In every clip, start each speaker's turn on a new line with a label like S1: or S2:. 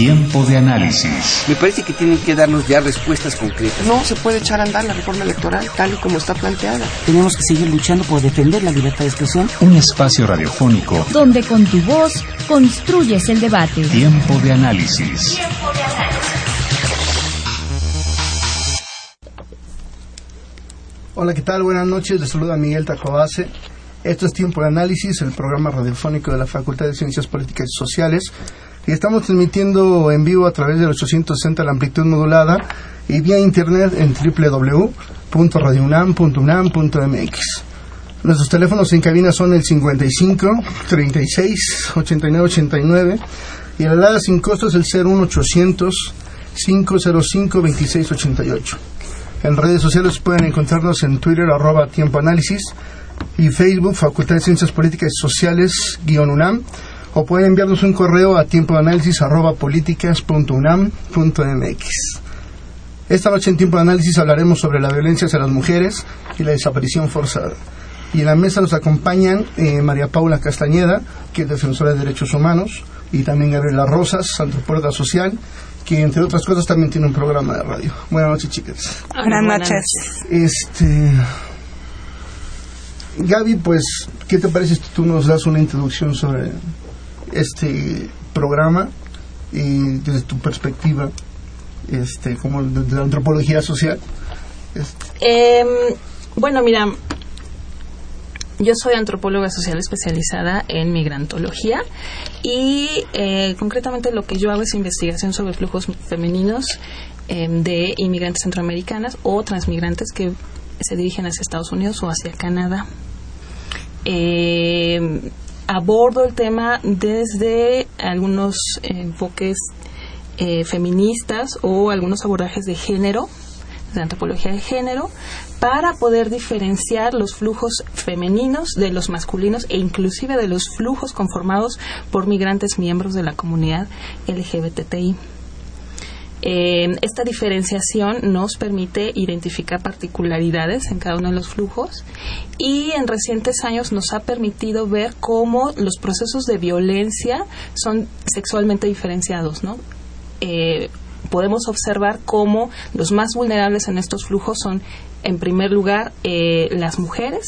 S1: Tiempo de análisis.
S2: Me parece que tienen que darnos ya respuestas concretas.
S3: No se puede echar a andar la reforma electoral tal y como está planteada.
S4: Tenemos que seguir luchando por defender la libertad de expresión.
S1: Un espacio radiofónico
S5: donde con tu voz construyes el debate.
S1: Tiempo de análisis. Tiempo de análisis.
S6: Hola, ¿qué tal? Buenas noches. Les saluda Miguel Tacobase. Esto es Tiempo de Análisis, el programa radiofónico de la Facultad de Ciencias Políticas y Sociales estamos transmitiendo en vivo a través del 860 la amplitud modulada y vía internet en www.radiounam.unam.mx. Nuestros teléfonos en cabina son el 55 36 89 89 y la alada sin costo es el 01800 505 26 88. En redes sociales pueden encontrarnos en Twitter arroba tiempo análisis y Facebook Facultad de Ciencias Políticas y Sociales guion UNAM o pueden enviarnos un correo a tiempo de análisis arroba Esta noche en tiempo de análisis hablaremos sobre la violencia hacia las mujeres y la desaparición forzada. Y en la mesa nos acompañan eh, María Paula Castañeda, que es defensora de derechos humanos, y también Gabriela Rosas, antropóloga social, que entre otras cosas también tiene un programa de radio. Buenas noches, chicas.
S7: Buenas noches.
S6: Este. Gaby, pues, ¿qué te parece si tú nos das una introducción sobre este programa y desde tu perspectiva este como de la antropología social
S7: em, bueno mira yo soy antropóloga social especializada en migrantología y eh, concretamente lo que yo hago es investigación sobre flujos femeninos em, de inmigrantes centroamericanas o transmigrantes que se dirigen hacia Estados Unidos o hacia Canadá. Eh, abordo el tema desde algunos enfoques eh, feministas o algunos abordajes de género, de antropología de género, para poder diferenciar los flujos femeninos de los masculinos e inclusive de los flujos conformados por migrantes miembros de la comunidad LGBTI. Eh, esta diferenciación nos permite identificar particularidades en cada uno de los flujos y en recientes años nos ha permitido ver cómo los procesos de violencia son sexualmente diferenciados, ¿no? Eh, podemos observar cómo los más vulnerables en estos flujos son, en primer lugar, eh, las mujeres,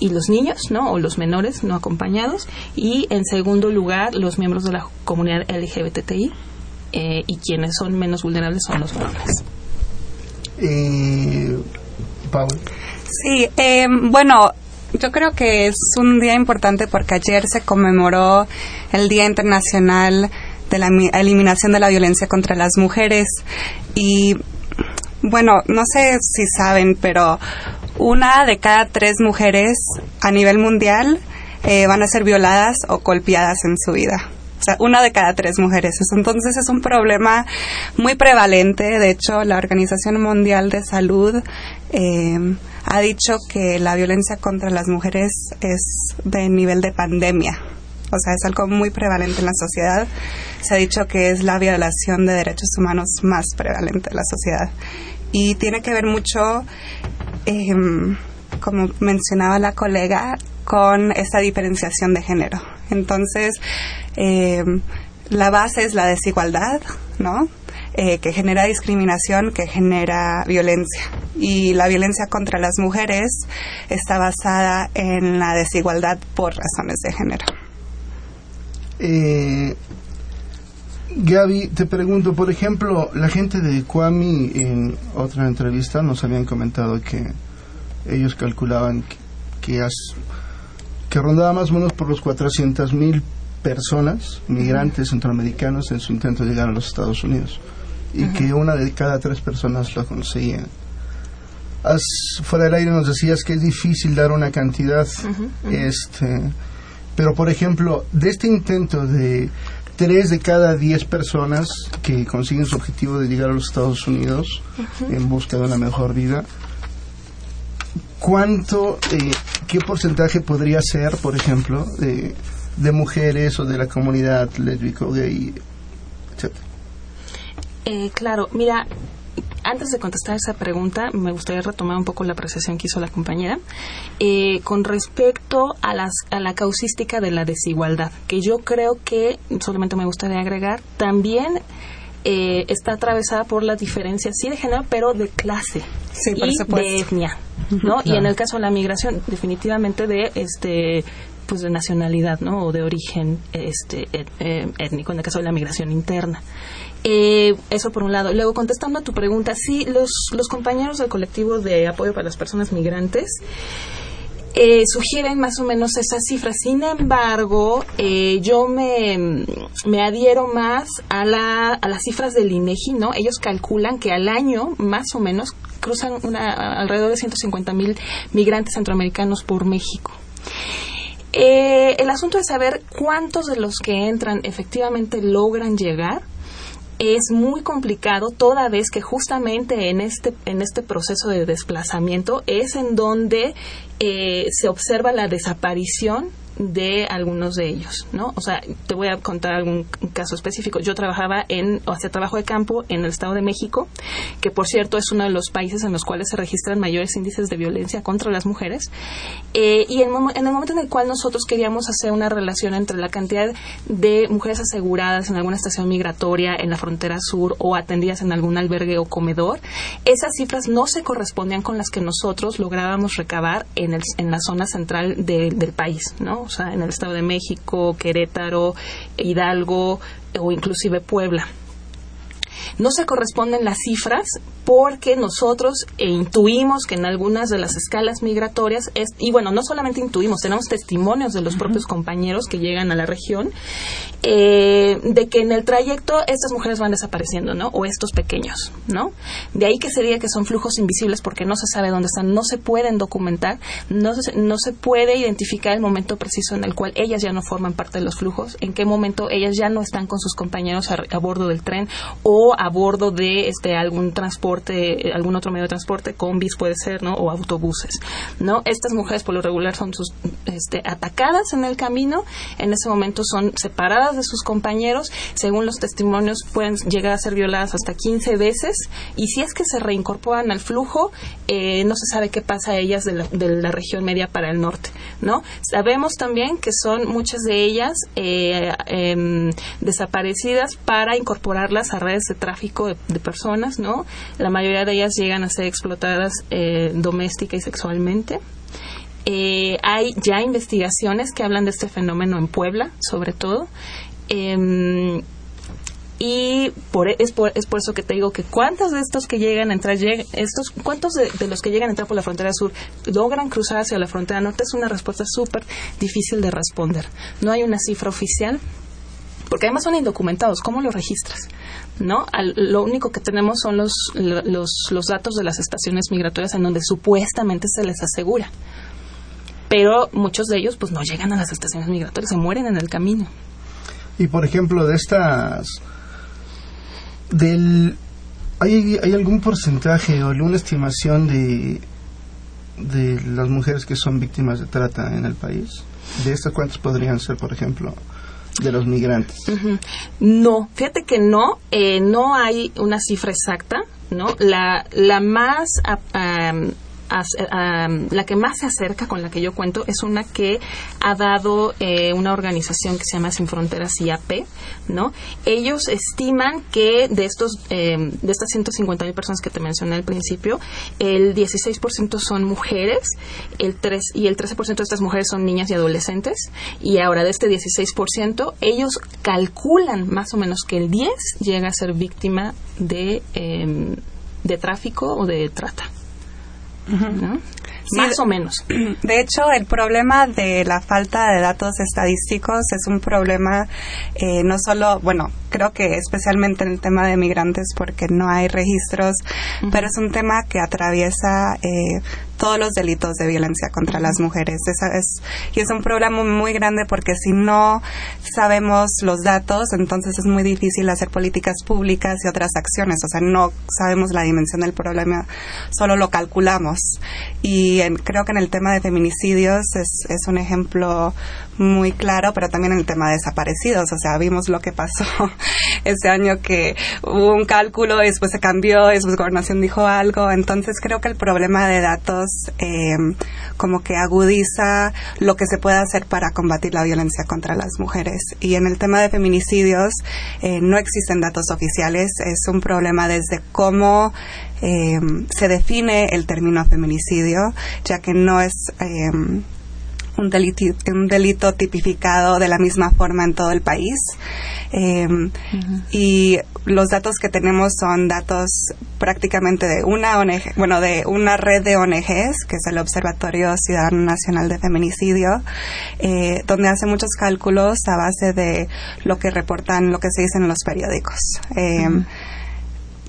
S7: y los niños, ¿no? O los menores no acompañados. Y en segundo lugar, los miembros de la comunidad LGBTI. Eh, y quienes son menos vulnerables son los varones.
S6: Eh,
S7: Sí, eh, bueno, yo creo que es un día importante porque ayer se conmemoró el Día Internacional de la Eliminación de la Violencia contra las Mujeres y bueno, no sé si saben, pero una de cada tres mujeres a nivel mundial eh, van a ser violadas o golpeadas en su vida. Una de cada tres mujeres. Entonces es un problema muy prevalente. De hecho, la Organización Mundial de Salud eh, ha dicho que la violencia contra las mujeres es de nivel de pandemia. O sea, es algo muy prevalente en la sociedad. Se ha dicho que es la violación de derechos humanos más prevalente en la sociedad. Y tiene que ver mucho, em, como mencionaba la colega, con esta diferenciación de género. Entonces, eh, la base es la desigualdad, ¿no? Eh, que genera discriminación, que genera violencia. Y la violencia contra las mujeres está basada en la desigualdad por razones de género.
S6: Eh, Gaby, te pregunto, por ejemplo, la gente de Kwami en otra entrevista nos habían comentado que ellos calculaban que, que, que rondaba más o menos por los 400 mil personas, migrantes centroamericanos, en su intento de llegar a los Estados Unidos y que una de cada tres personas lo conseguía. fuera del aire nos decías que es difícil dar una cantidad, este, pero por ejemplo, de este intento de tres de cada diez personas que consiguen su objetivo de llegar a los Estados Unidos en busca de una mejor vida, ¿cuánto, eh, qué porcentaje podría ser, por ejemplo, de mujeres o de la comunidad lésbico, gay, etc.
S8: Eh, claro, mira, antes de contestar esa pregunta, me gustaría retomar un poco la apreciación que hizo la compañera eh, con respecto a, las, a la causística de la desigualdad, que yo creo que, solamente me gustaría agregar, también eh, está atravesada por las diferencias, sí de género, pero de clase y de etnia. ¿no? Y en el caso de la migración, definitivamente de este pues de nacionalidad, ¿no? O de origen este eh, étnico en el caso de la migración interna. Eh, eso por un lado. Luego, contestando a tu pregunta, sí, los, los compañeros del colectivo de apoyo para las personas migrantes eh, sugieren más o menos esas cifras. Sin embargo, eh, yo me, me adhiero más a, la, a las cifras del INEGI, ¿no? Ellos calculan que al año, más o menos, cruzan una, alrededor de 150 mil migrantes centroamericanos por México. Eh, el asunto es saber cuántos de los que entran efectivamente logran llegar es muy complicado toda vez que justamente en este en este proceso de desplazamiento es en donde eh, se observa la desaparición de algunos de ellos, ¿no? O sea, te voy a contar algún caso específico. Yo trabajaba en, o hacía trabajo de campo en el Estado de México, que por cierto es uno de los países en los cuales se registran mayores índices de violencia contra las mujeres. Eh, y en, el momento en el cual nosotros queríamos hacer una relación entre la cantidad de mujeres aseguradas en alguna estación migratoria en la frontera sur o atendidas en algún albergue o comedor, esas cifras no se correspondían con las que nosotros lográbamos recabar en, el, en la zona central de, del país, ¿no? Sea, en el Estado de México, Querétaro, Hidalgo o inclusive Puebla. No se corresponden las cifras porque nosotros eh, intuimos que en algunas de las escalas migratorias, es, y bueno, no solamente intuimos, tenemos testimonios de los propios compañeros que llegan a la región, eh, de que en el trayecto estas mujeres van desapareciendo, ¿no? O estos pequeños, ¿no? De ahí que sería que son flujos invisibles porque no se sabe dónde están, no se pueden documentar, no se, no se puede identificar el momento preciso en el cual ellas ya no forman parte de los flujos, en qué momento ellas ya no están con sus compañeros a, a bordo del tren o a bordo de este algún transporte, algún otro medio de transporte, combis puede ser, ¿no? O autobuses, ¿no? Estas mujeres por lo regular son este, atacadas en el camino, en ese momento son separadas de sus compañeros, según los testimonios pueden llegar a ser violadas hasta 15 veces y si es que se reincorporan al flujo, eh, no se sabe qué pasa a ellas de la, de la, región media para el norte, ¿no? Sabemos también que son muchas de ellas eh, eh, desaparecidas para incorporarlas a redes de tráfico de, personas, ¿no? La mayoría de ellas llegan a ser explotadas eh, doméstica y sexualmente. Eh, hay ya investigaciones que hablan de este fenómeno en Puebla, sobre todo. Eh, y por, es, por, es por eso que te digo que cuántos de estos que llegan a entrar, estos, cuántos de, de, los que llegan a entrar por la frontera sur logran cruzar hacia la frontera norte es una respuesta súper difícil de responder. No hay una cifra oficial, porque además son indocumentados. ¿Cómo los registras? ¿No? Al, lo único que tenemos son los, los, los datos de las estaciones migratorias en donde supuestamente se les asegura. Pero muchos de ellos pues no llegan a las estaciones migratorias, se mueren en el camino.
S6: Y por ejemplo, de estas del ¿hay, ¿hay algún porcentaje o alguna estimación de de las mujeres que son víctimas de trata en el país? ¿De estas cuántas podrían ser, por ejemplo, de los migrantes?
S8: No, fíjate que no, eh, no hay una cifra exacta, ¿no? La, la más... Um, la que más se acerca con la que yo cuento es una que ha dado eh, una organización que se llama Sin Fronteras IAP, ¿no? Ellos estiman que de estos eh, de estas 150 mil personas que te mencioné al principio, el 16% son mujeres, el 3 y el 13% de estas mujeres son niñas y adolescentes y ahora de este 16% ellos calculan más o menos que el 10 llega a ser víctima de eh, de tráfico o de trata. Mm-hmm. ¿no?
S7: Sí,
S8: Más o menos.
S7: De hecho, el problema de la falta de datos estadísticos es un problema eh, no solo, bueno, creo que especialmente en el tema de migrantes porque no hay registros, uh -huh. pero es un tema que atraviesa eh, todos los delitos de violencia contra las mujeres. Esa es, y es un problema muy grande porque si no sabemos los datos, entonces es muy difícil hacer políticas públicas y otras acciones. O sea, no sabemos la dimensión del problema, solo lo calculamos. Y en, creo que en el tema de feminicidios es, es un ejemplo muy claro, pero también en el tema de desaparecidos. O sea, vimos lo que pasó ese año que hubo un cálculo, después se cambió, después gobernación dijo algo. Entonces creo que el problema de datos eh, como que agudiza lo que se puede hacer para combatir la violencia contra las mujeres. Y en el tema de feminicidios eh, no existen datos oficiales. Es un problema desde cómo eh, se define el término feminicidio, ya que no es eh, un delito, un delito tipificado de la misma forma en todo el país. Eh, Y los datos que tenemos son datos prácticamente de una ONG, bueno, de una red de ONGs, que es el Observatorio Ciudadano Nacional de Feminicidio, eh, donde hace muchos cálculos a base de lo que reportan, lo que se dice en los periódicos. Eh,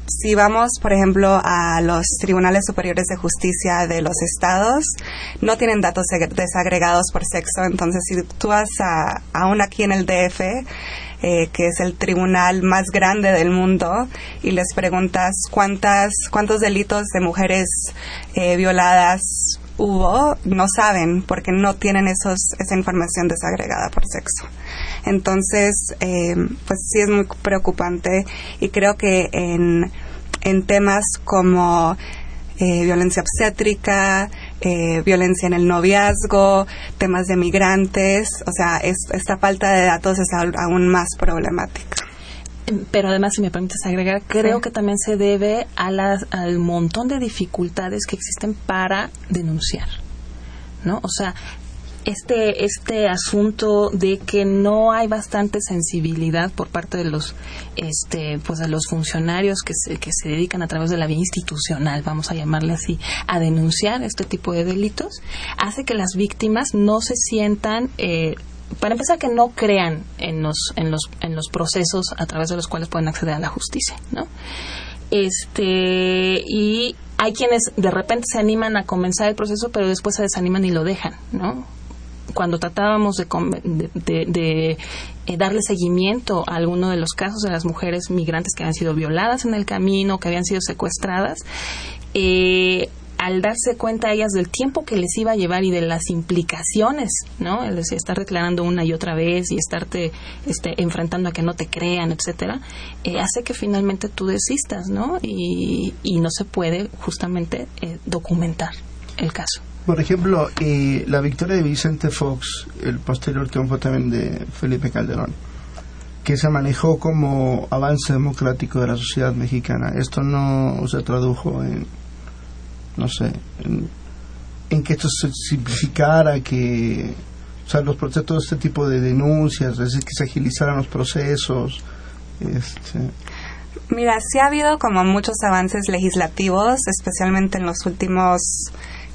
S7: si vamos, por ejemplo, a los tribunales superiores de justicia de los estados, no tienen datos desagregados por sexo. Entonces, si tú vas a, aún aquí en el DF, eh, que es el tribunal más grande del mundo, y les preguntas cuántas, cuántos delitos de mujeres eh, violadas hubo, no saben porque no tienen esos, esa información desagregada por sexo. Entonces, eh, pues sí es muy preocupante y creo que en, en temas como eh, violencia obstétrica, eh, violencia en el noviazgo, temas de migrantes, o sea, es, esta falta de datos es aún más problemática
S8: pero además, si me permites agregar, creo sí. que también se debe a las, al montón de dificultades que existen para denunciar, ¿no? O sea, este este asunto de que no hay bastante sensibilidad por parte de los este pues de los funcionarios que se, que se dedican a través de la vía institucional vamos a llamarle así a denunciar este tipo de delitos hace que las víctimas no se sientan eh, para empezar que no crean en los en los en los procesos a través de los cuales pueden acceder a la justicia no este y hay quienes de repente se animan a comenzar el proceso pero después se desaniman y lo dejan no cuando tratábamos de, eh, darle seguimiento a alguno de los casos de las mujeres migrantes que habían sido violadas en el camino, que habían sido secuestradas, eh, al darse cuenta ellas del tiempo que les iba a llevar y de las implicaciones, ¿no? Decir, estar declarando una y otra vez y estarte este, enfrentando a que no te crean, etcétera, eh, hace que finalmente tú desistas, ¿no? Y, y no se puede justamente eh, documentar el caso.
S6: Por ejemplo, la victoria de Vicente Fox, el posterior triunfo también de Felipe Calderón, que se manejó como avance democrático de la sociedad mexicana. Esto no se tradujo en, no sé, en, que esto se simplificara, que, o sea, los procesos, todo este tipo de denuncias, es que se agilizaran los procesos. Este,
S7: Mira, sí ha habido como muchos avances legislativos, especialmente en los últimos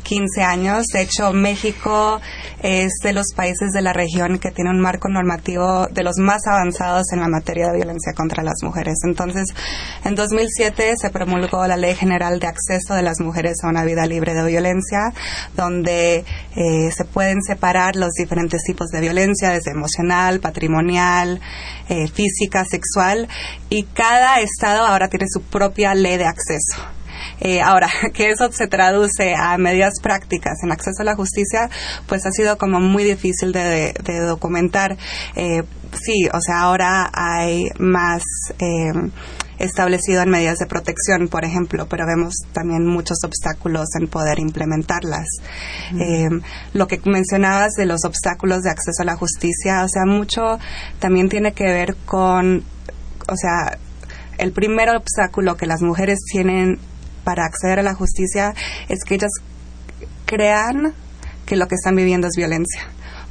S7: 15 años. De hecho, México es de los países de la región que tiene un marco normativo de los más avanzados en la materia de violencia contra las mujeres. Entonces, en 2007 se promulgó la Ley General de Acceso de las Mujeres a una Vida Libre de Violencia, donde eh, se pueden separar los diferentes tipos de violencia, desde emocional, patrimonial, eh, física, sexual, y cada estado ahora tiene su propia ley de acceso. Eh, ahora, que eso se traduce a medidas prácticas en acceso a la justicia, pues ha sido como muy difícil de, de, de documentar. Eh, sí, o sea, ahora hay más. Eh, establecido en medidas de protección, por ejemplo, pero vemos también muchos obstáculos en poder implementarlas. Uh -huh. eh, lo que mencionabas de los obstáculos de acceso a la justicia, o sea, mucho también tiene que ver con, o sea, el primer obstáculo que las mujeres tienen para acceder a la justicia es que ellas crean que lo que están viviendo es violencia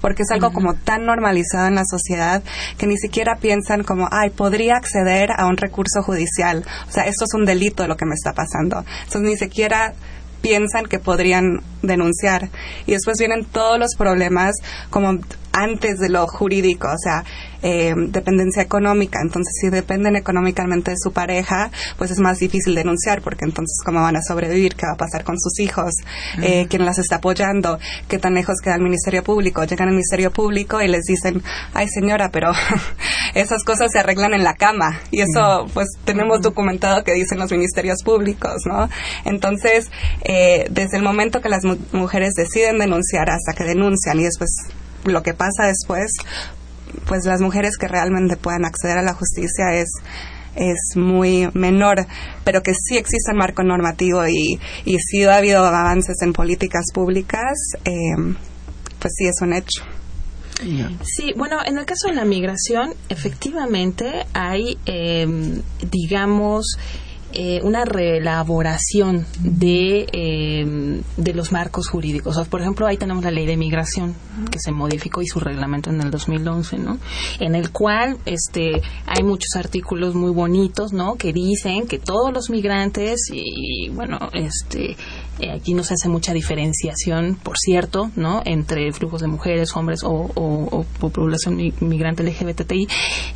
S7: porque es algo como tan normalizado en la sociedad que ni siquiera piensan como, ay, podría acceder a un recurso judicial. O sea, esto es un delito lo que me está pasando. Entonces ni siquiera piensan que podrían denunciar. Y después vienen todos los problemas como antes de lo jurídico, o sea, eh, dependencia económica. Entonces, si dependen económicamente de su pareja, pues es más difícil denunciar, porque entonces, ¿cómo van a sobrevivir? ¿Qué va a pasar con sus hijos? Uh -huh. eh, ¿Quién las está apoyando? ¿Qué tan lejos queda el Ministerio Público? Llegan al Ministerio Público y les dicen, ay señora, pero esas cosas se arreglan en la cama. Y eso, pues, tenemos documentado que dicen los ministerios públicos, ¿no? Entonces, eh, desde el momento que las mu mujeres deciden denunciar hasta que denuncian y después lo que pasa después, pues las mujeres que realmente puedan acceder a la justicia es es muy menor, pero que sí existe un marco normativo y, y sí ha habido avances en políticas públicas, eh, pues sí es un hecho.
S8: Sí, bueno, en el caso de la migración, efectivamente hay, eh, digamos, eh, una reelaboración de, eh, de los marcos jurídicos. por ejemplo, ahí tenemos la ley de migración que se modificó y su reglamento en el 2011, ¿no? En el cual este, hay muchos artículos muy bonitos, ¿no? Que dicen que todos los migrantes y, bueno, este, eh, aquí no se hace mucha diferenciación, por cierto, ¿no? Entre flujos de mujeres, hombres o, población migrante LGBTI.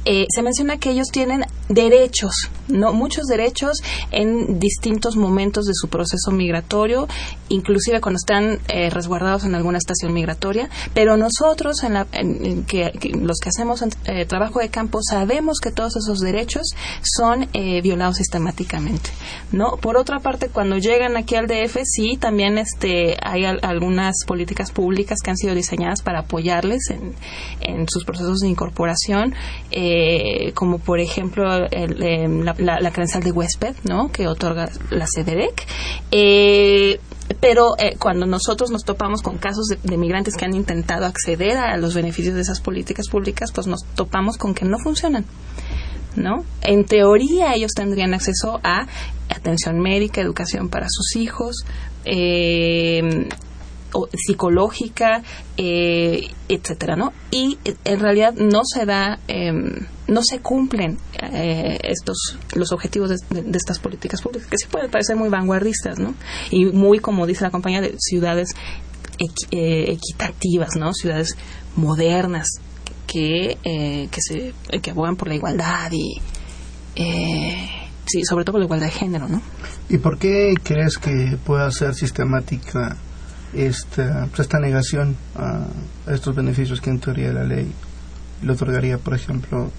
S8: Eh, se menciona que ellos tienen derechos, ¿no? Muchos derechos en distintos momentos de su proceso migratorio, inclusive cuando están eh, resguardados en alguna estación migratoria. Pero nosotros, en la, que, los que hacemos trabajo de campo, sabemos que todos esos derechos son violados sistemáticamente, ¿no? Por otra parte, cuando llegan aquí al DF, sí, también este, hay algunas políticas públicas que han sido diseñadas para apoyarles en, sus procesos de incorporación, eh, como por ejemplo em, la, credencial de huésped, ¿no? Que otorga la CDREC. Eh, pero eh, cuando nosotros nos topamos con casos de, de, migrantes que han intentado acceder a los beneficios de esas políticas públicas, pues nos topamos con que no funcionan. ¿no? En teoría ellos tendrían acceso a atención médica, educación para sus hijos, eh, psicológica, eh, etcétera, ¿no? Y en realidad no se da, em, no se cumplen eh, estos los objetivos de, estas políticas públicas que sí pueden parecer muy vanguardistas, ¿no? Y muy como dice la compañía de ciudades equitativas, ¿no? Ciudades modernas, que, eh, que, se, que abogan por la igualdad y, eh, sí, sobre todo por la igualdad de género, ¿no?
S6: ¿Y por qué crees que pueda ser sistemática esta, pues, esta negación a estos beneficios que en teoría la ley le otorgaría, por ejemplo,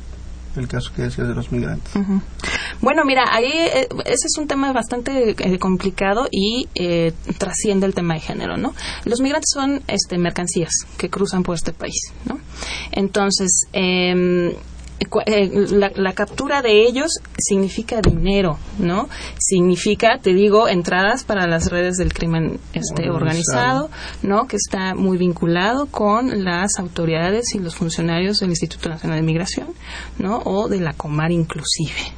S6: el caso que decías de los migrantes.
S8: Bueno, mira, ahí eh, ese es un tema bastante eh, complicado y eh, trasciende el tema de género, ¿no? Los migrantes son este, mercancías que cruzan por este país, ¿no? Entonces, eh, la, captura de ellos significa dinero, ¿no? Significa, te digo, entradas para las redes del crimen este, organizado, ¿no? Que está muy vinculado con las autoridades y los funcionarios del Instituto Nacional de Migración, ¿no? O de la Comar inclusive.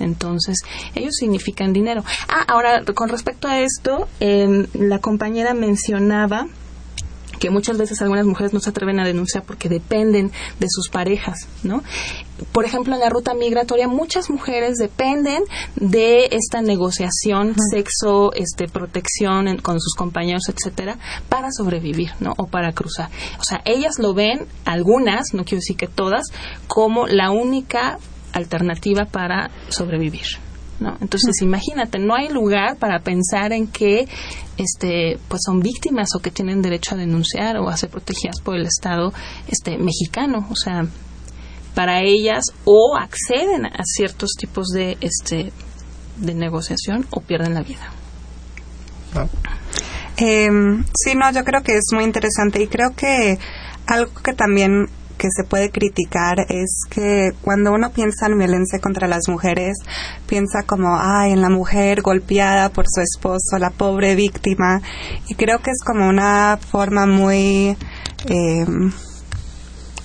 S8: Entonces, ellos significan dinero. Ah, ahora, con respecto a esto, eh, la compañera mencionaba que muchas veces algunas mujeres no se atreven a denunciar porque dependen de sus parejas, ¿no? Por ejemplo, en la ruta migratoria muchas mujeres dependen de esta negociación, sexo, este, protección con sus compañeros, etcétera, para sobrevivir, ¿no? O para cruzar. O sea, ellas lo ven, algunas, no quiero decir que todas, como la única alternativa para sobrevivir. ¿No? Entonces, imagínate, no hay lugar para pensar en que este pues son víctimas o que tienen derecho a denunciar o a ser protegidas por el Estado este mexicano, o sea, para ellas o acceden a ciertos tipos de este de negociación o pierden la vida.
S7: Eh, sí, no, yo creo que es muy interesante y creo que algo que también que se puede criticar es que cuando uno piensa en violencia contra las mujeres, piensa como, ay, en la mujer golpeada por su esposo, la pobre víctima, y creo que es como una forma muy... Eh,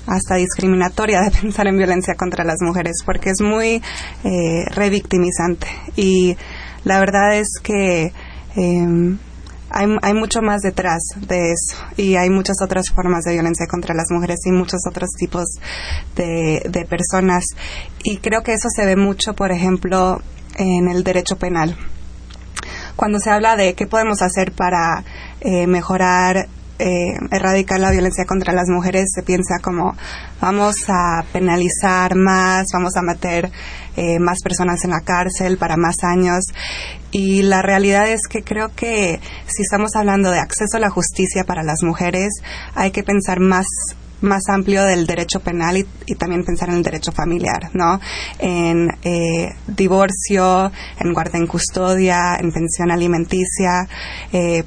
S7: hasta discriminatoria de pensar en violencia contra las mujeres, porque es muy eh, revictimizante. Y la verdad es que eh, hay, hay mucho más detrás de eso y hay muchas otras formas de violencia contra las mujeres y muchos otros tipos de, de personas. Y creo que eso se ve mucho, por ejemplo, en el derecho penal. Cuando se habla de qué podemos hacer para eh, mejorar eh, erradicar la violencia contra las mujeres se piensa como vamos a penalizar más, vamos a meter eh, más personas en la cárcel para más años. Y la realidad es que creo que si estamos hablando de acceso a la justicia para las mujeres, hay que pensar más más amplio del derecho penal y, también pensar en el derecho familiar, ¿no? En eh, divorcio, en guarda en custodia, en pensión alimenticia,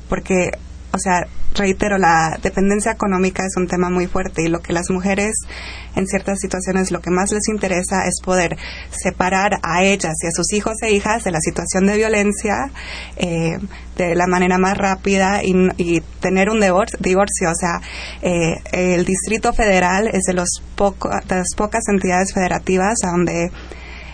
S7: porque o sea, reitero, la dependencia económica es un tema muy fuerte y lo que las mujeres en ciertas situaciones lo que más les interesa es poder separar a ellas y a sus hijos e hijas de la situación de violencia eh, de la manera más rápida y, tener un divorcio, divorcio. O sea, eh, el Distrito Federal es de, los poco, de las pocas entidades federativas donde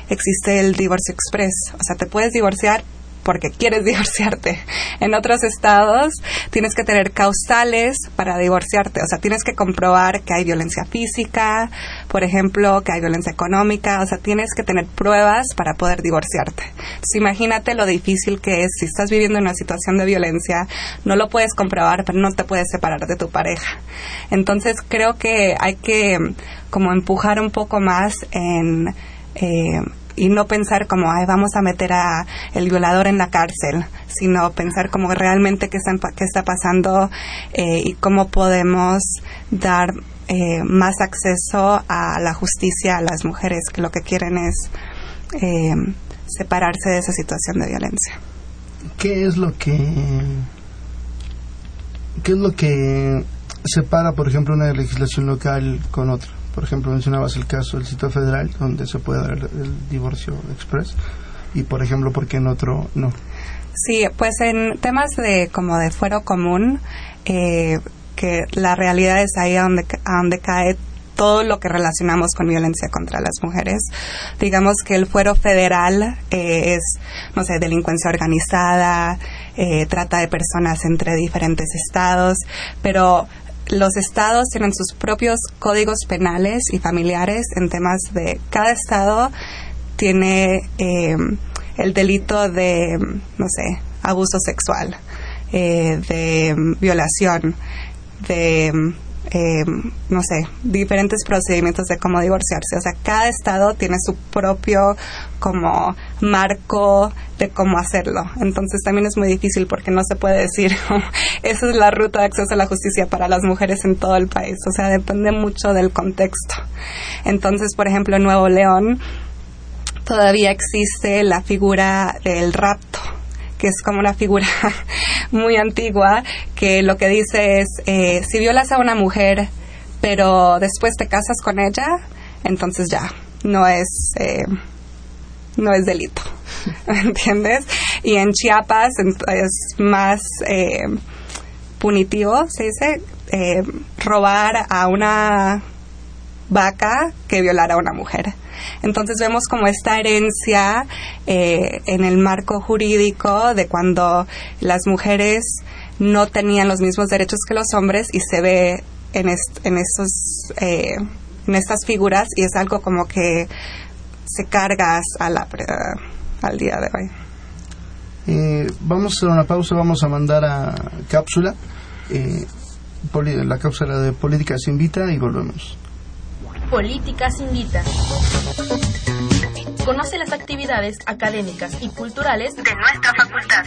S7: existe el divorcio express. O sea, te puedes divorciar porque quieres divorciarte. En otros estados tienes que tener causales para divorciarte, o sea, tienes que comprobar que hay violencia física, por ejemplo, que hay violencia económica, o sea, tienes que tener pruebas para poder divorciarte. Entonces, imagínate lo difícil que es si estás viviendo una situación de violencia, no lo puedes comprobar, pero no te puedes separar de tu pareja. Entonces, creo que hay que como empujar un poco más en eh, y no pensar como, ay, vamos a meter a el violador en la cárcel, sino pensar como realmente qué está, qué está pasando eh, y cómo podemos dar eh, más acceso a la justicia a las mujeres que lo que quieren es eh, separarse de esa situación de violencia.
S6: ¿Qué es lo que qué es lo que separa, por ejemplo, una legislación local con otra? Por ejemplo, mencionabas el caso del sitio federal, donde se puede dar el, divorcio express, y por ejemplo, ¿por qué en otro no?
S7: Sí, pues en temas de como de fuero común, eh, que la realidad es ahí a donde, a donde cae todo lo que relacionamos con violencia contra las mujeres. Digamos que el fuero federal eh, es, no sé, delincuencia organizada, eh, trata de personas entre diferentes estados, pero los estados tienen sus propios códigos penales y familiares en temas de cada estado tiene eh, el delito de, no sé, abuso sexual, eh, de violación, de, eh, no sé, diferentes procedimientos de cómo divorciarse. O sea, cada estado tiene su propio como marco de cómo hacerlo. Entonces también es muy difícil porque no se puede decir, esa es la ruta de acceso a la justicia para las mujeres en todo el país. O sea, depende mucho del contexto. Entonces, por ejemplo, en Nuevo León todavía existe la figura del rapto que es como una figura muy antigua, que lo que dice es, eh, si violas a una mujer, pero después te casas con ella, entonces ya, no es, eh, no es delito, ¿entiendes? Y en Chiapas es más eh, punitivo, se dice, eh, robar a una vaca que violar a una mujer. Entonces vemos como esta herencia eh, en el marco jurídico de cuando las mujeres no tenían los mismos derechos que los hombres y se ve en, est en esos eh, en estas figuras y es algo como que se carga a la, al día de hoy.
S6: Eh, vamos a hacer una pausa, vamos a mandar a cápsula. Eh, la cápsula de Política se invita y volvemos.
S9: Políticas Invita. Conoce las actividades académicas y culturales de nuestra facultad.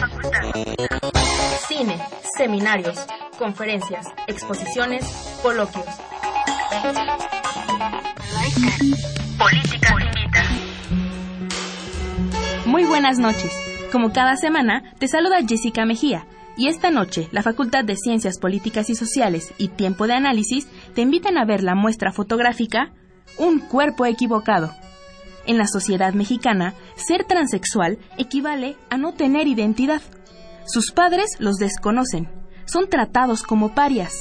S9: Cine, seminarios, conferencias, exposiciones, coloquios.
S10: Políticas Invita.
S9: Muy buenas noches. Como cada semana, te saluda Jessica Mejía. Y esta noche, la Facultad de Ciencias Políticas y Sociales y Tiempo de Análisis te invitan a ver la muestra fotográfica Un cuerpo equivocado. En la sociedad mexicana, ser transexual equivale a no tener identidad. Sus padres los desconocen. Son tratados como parias.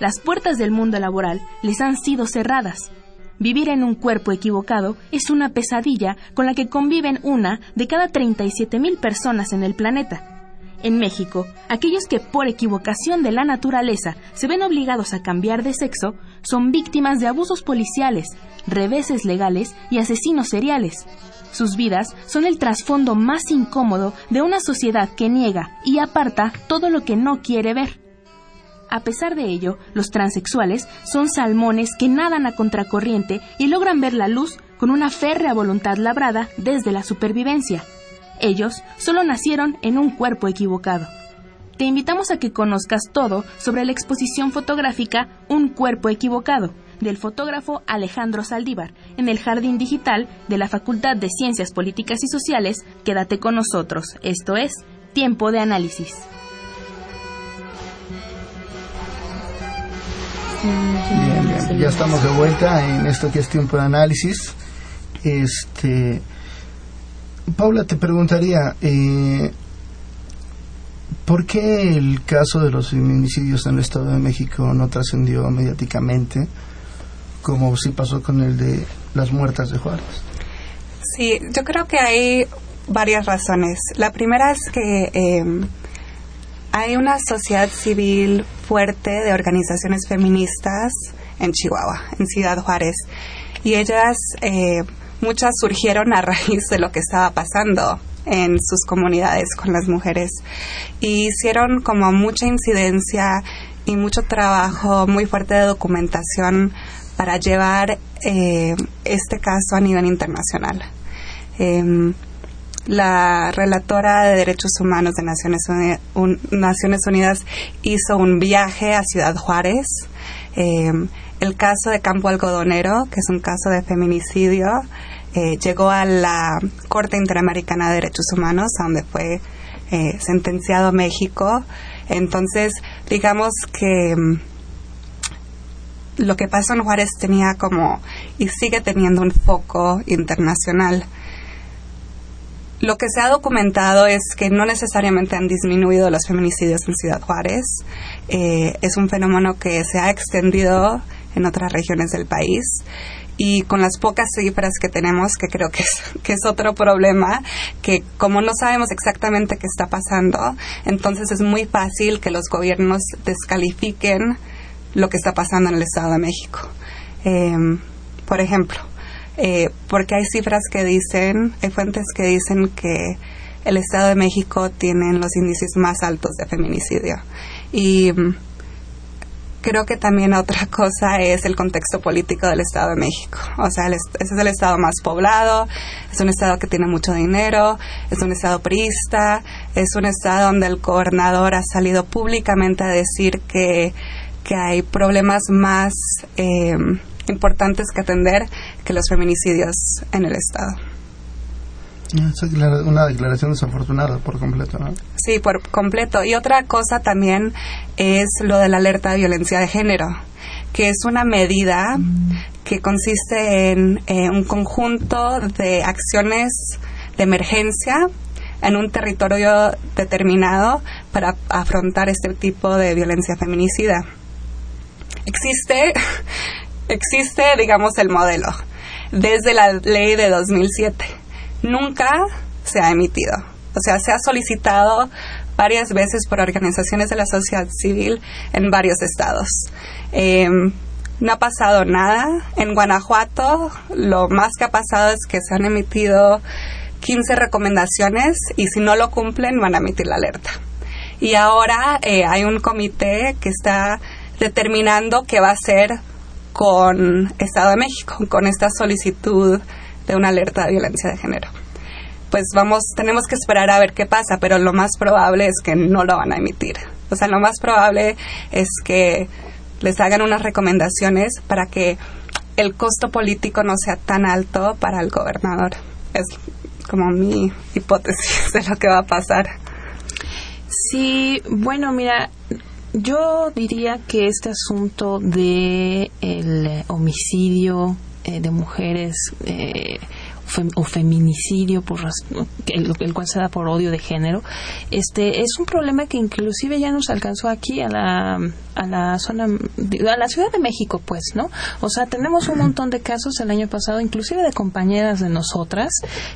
S9: Las puertas del mundo laboral les han sido cerradas. Vivir en un cuerpo equivocado es una pesadilla con la que conviven una de cada 37 mil personas en el planeta. En México, aquellos que por equivocación de la naturaleza se ven obligados a cambiar de sexo son víctimas de abusos policiales, reveses legales y asesinos seriales. Sus vidas son el trasfondo más incómodo de una sociedad que niega y aparta todo lo que no quiere ver. A pesar de ello, los transexuales son salmones que nadan a contracorriente y logran ver la luz con una férrea voluntad labrada desde la supervivencia. Ellos solo nacieron en un cuerpo equivocado. Te invitamos a que conozcas todo sobre la exposición fotográfica Un cuerpo equivocado del fotógrafo Alejandro Saldívar en el Jardín Digital de la Facultad de Ciencias Políticas y Sociales. Quédate con nosotros, esto es Tiempo de Análisis.
S6: Bien, bien. Ya estamos de vuelta en esto que es tiempo de análisis. Este, Paula, te preguntaría, eh, ¿por qué el caso de los feminicidios en el Estado de México no trascendió mediáticamente, como sí pasó con el de las muertas de Juárez?
S7: Sí, yo creo que hay varias razones. La primera es que eh, hay una sociedad civil fuerte de organizaciones feministas en Chihuahua, en Ciudad Juárez, y ellas, eh, muchas surgieron a raíz de lo que estaba pasando en sus comunidades con las mujeres y hicieron como mucha incidencia y mucho trabajo muy fuerte de documentación para llevar eh, este caso a nivel internacional. Em, la relatora de Derechos Humanos de Naciones, Unidas, Naciones Unidas hizo un viaje a Ciudad Juárez. Em, el caso de Campo Algodonero, que es un caso de feminicidio, eh, llegó a la Corte Interamericana de Derechos Humanos, donde fue eh, sentenciado México. Entonces, digamos que em, lo que pasó en Juárez tenía como y sigue teniendo un foco internacional. Lo que se ha documentado es que no necesariamente han disminuido los feminicidios en Ciudad Juárez. Eh, es un fenómeno que se ha extendido en otras regiones del país y con las pocas cifras que tenemos, que creo que es, que es otro problema, que como no sabemos exactamente qué está pasando, entonces es muy fácil que los gobiernos descalifiquen lo que está pasando en el Estado de México. Eh, por ejemplo, eh, porque hay cifras que dicen, hay fuentes que dicen que el Estado de México tiene los índices más altos de feminicidio. Y mm, creo que también otra cosa es el contexto político del Estado de México. O sea, ese es el Estado más poblado, es un Estado que tiene mucho dinero, es un Estado priista, es un Estado donde el gobernador ha salido públicamente a decir que, que hay problemas más... Eh, importantes que atender que los feminicidios en el Estado.
S6: Es una declaración desafortunada por completo, ¿no?
S7: Sí, por completo. Y otra cosa también es lo de la alerta de violencia de género, que es una medida que consiste en un conjunto de acciones de emergencia en un territorio determinado para afrontar este tipo de violencia feminicida. Existe existe, digamos, el modelo desde la ley de 2007. Nunca se ha emitido. O sea, se ha solicitado varias veces por organizaciones de la sociedad civil en varios estados. Em, no ha pasado nada. En Guanajuato lo más que ha pasado es que se han emitido 15 recomendaciones y si no lo cumplen van a emitir la alerta. Y ahora eh, hay un comité que está determinando qué va a hacer con Estado de México, con esta solicitud de una alerta de violencia de género. Pues vamos, tenemos que esperar a ver qué pasa, pero lo más probable es que no lo van a emitir. O sea, lo más probable es que les hagan unas recomendaciones para que el costo político no sea tan alto para el gobernador. Es como mi hipótesis de lo que va a pasar.
S8: Sí, bueno, mira, yo diría que este asunto de el homicidio eh, de mujeres eh, o feminicidio por el, el, cual se da por odio de género este es un problema que inclusive ya nos alcanzó aquí a la a la zona a la ciudad de México pues no o sea tenemos un montón de casos el año pasado inclusive de compañeras de nosotras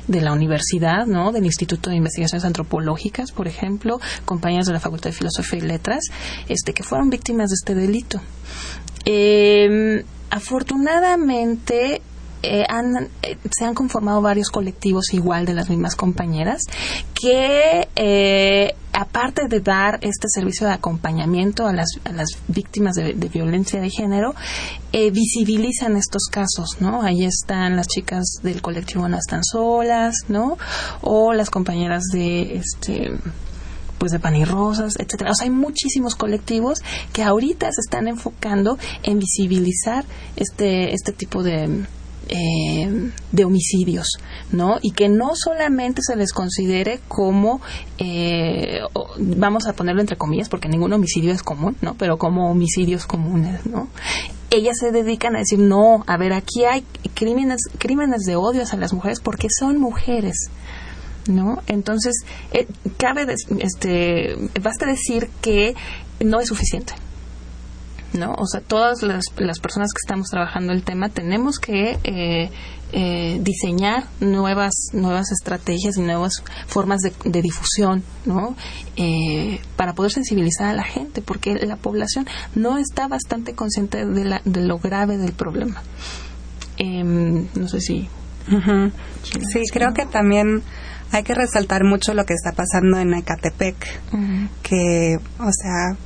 S8: de la universidad no del Instituto de Investigaciones Antropológicas por ejemplo compañeras de la Facultad de Filosofía y Letras este que fueron víctimas de este delito eh, afortunadamente eh, han, eh, se han conformado varios colectivos igual de las mismas compañeras que eh, aparte de dar este servicio de acompañamiento a las, víctimas de, violencia de género, visibilizan estos casos, ¿no? Ahí están las chicas del colectivo No Están Solas, ¿no? O las compañeras de este pues de pan y rosas, etcétera. O sea, hay muchísimos colectivos que ahorita se están enfocando en visibilizar este este tipo de eh, de homicidios, ¿no? Y que no solamente se les considere como, eh, vamos a ponerlo entre comillas, porque ningún homicidio es común, ¿no? Pero como homicidios comunes, ¿no? Ellas se dedican a decir, no, a ver, aquí hay crímenes, crímenes de odio hacia las mujeres porque son mujeres, ¿no? Entonces, eh, cabe, este, basta decir que no es suficiente. ¿No? O sea, todas las, las personas que estamos trabajando el tema tenemos que eh, eh, diseñar nuevas nuevas estrategias y nuevas formas de, difusión no eh, para poder sensibilizar a la gente porque la población no está bastante consciente de, la, de lo grave del problema em, no sé si
S7: sí creo que también hay que resaltar mucho lo que está pasando en Ecatepec que o sea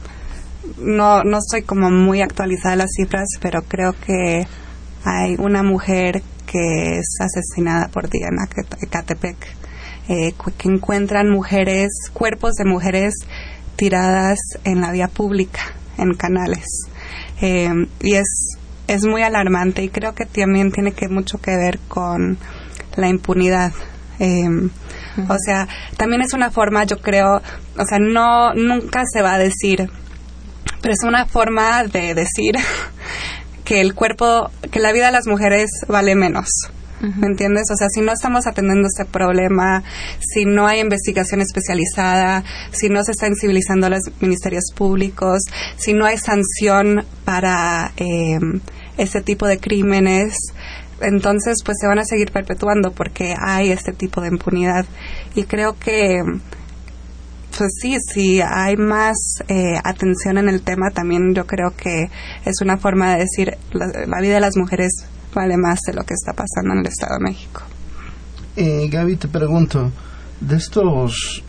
S7: no no estoy como muy actualizada las cifras pero creo que hay una mujer que es asesinada por día en Ecatepec, eh, que encuentran mujeres, cuerpos de mujeres tiradas en la vía pública, en canales. Eh, y es, es muy alarmante y creo que también tiene que mucho que ver con la impunidad. Eh, o sea, también es una forma, yo creo, o sea, no, nunca se va a decir, pero es una forma de decir que el cuerpo, que la vida de las mujeres vale menos. ¿Me entiendes? O sea, si no estamos atendiendo este problema, si no hay investigación especializada, si no se está sensibilizando a los ministerios públicos, si no hay sanción para eh, ese tipo de crímenes, entonces pues se van a seguir perpetuando porque hay este tipo de impunidad. Y creo que pues sí, si hay más eh, atención en el tema, también yo creo que es una forma de decir la, vida de las mujeres vale más de lo que está pasando en el Estado de México.
S6: Eh, Gaby, te pregunto, de estos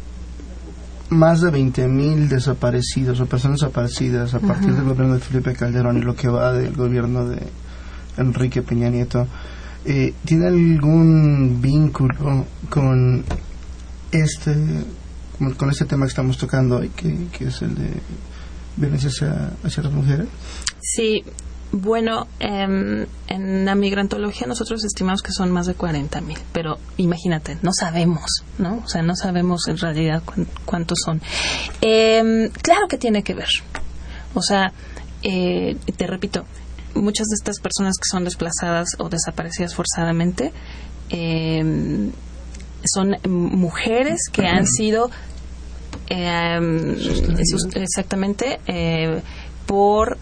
S6: más de 20.000 desaparecidos o personas desaparecidas a partir del gobierno de Felipe Calderón y lo que va del gobierno de Enrique Peña Nieto, eh, ¿tiene algún vínculo con este con, este tema que estamos tocando hoy, que, es el de violencia hacia, las mujeres?
S8: Sí, bueno, em, en la migrantología nosotros estimamos que son más de 40 mil, pero imagínate, no sabemos, ¿no? O sea, no sabemos en realidad cuántos son. Em, claro que tiene que ver. O sea, eh, te repito, muchas de estas personas que son desplazadas o desaparecidas forzadamente eh, son mujeres que han sido exactamente eh, por